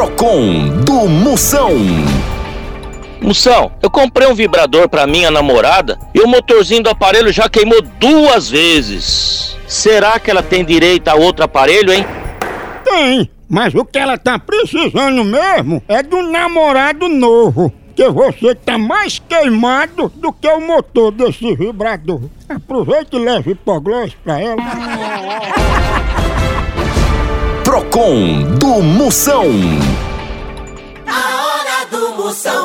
Procon do Moção. Moção, eu comprei um vibrador pra minha namorada e o motorzinho do aparelho já queimou duas vezes. Será que ela tem direito a outro aparelho, hein? Tem, mas o que ela tá precisando mesmo é de um namorado novo. Que você tá mais queimado do que o motor desse vibrador. Aproveita e leve hipoglós pra ela. Procon do Moção. A hora do Moção.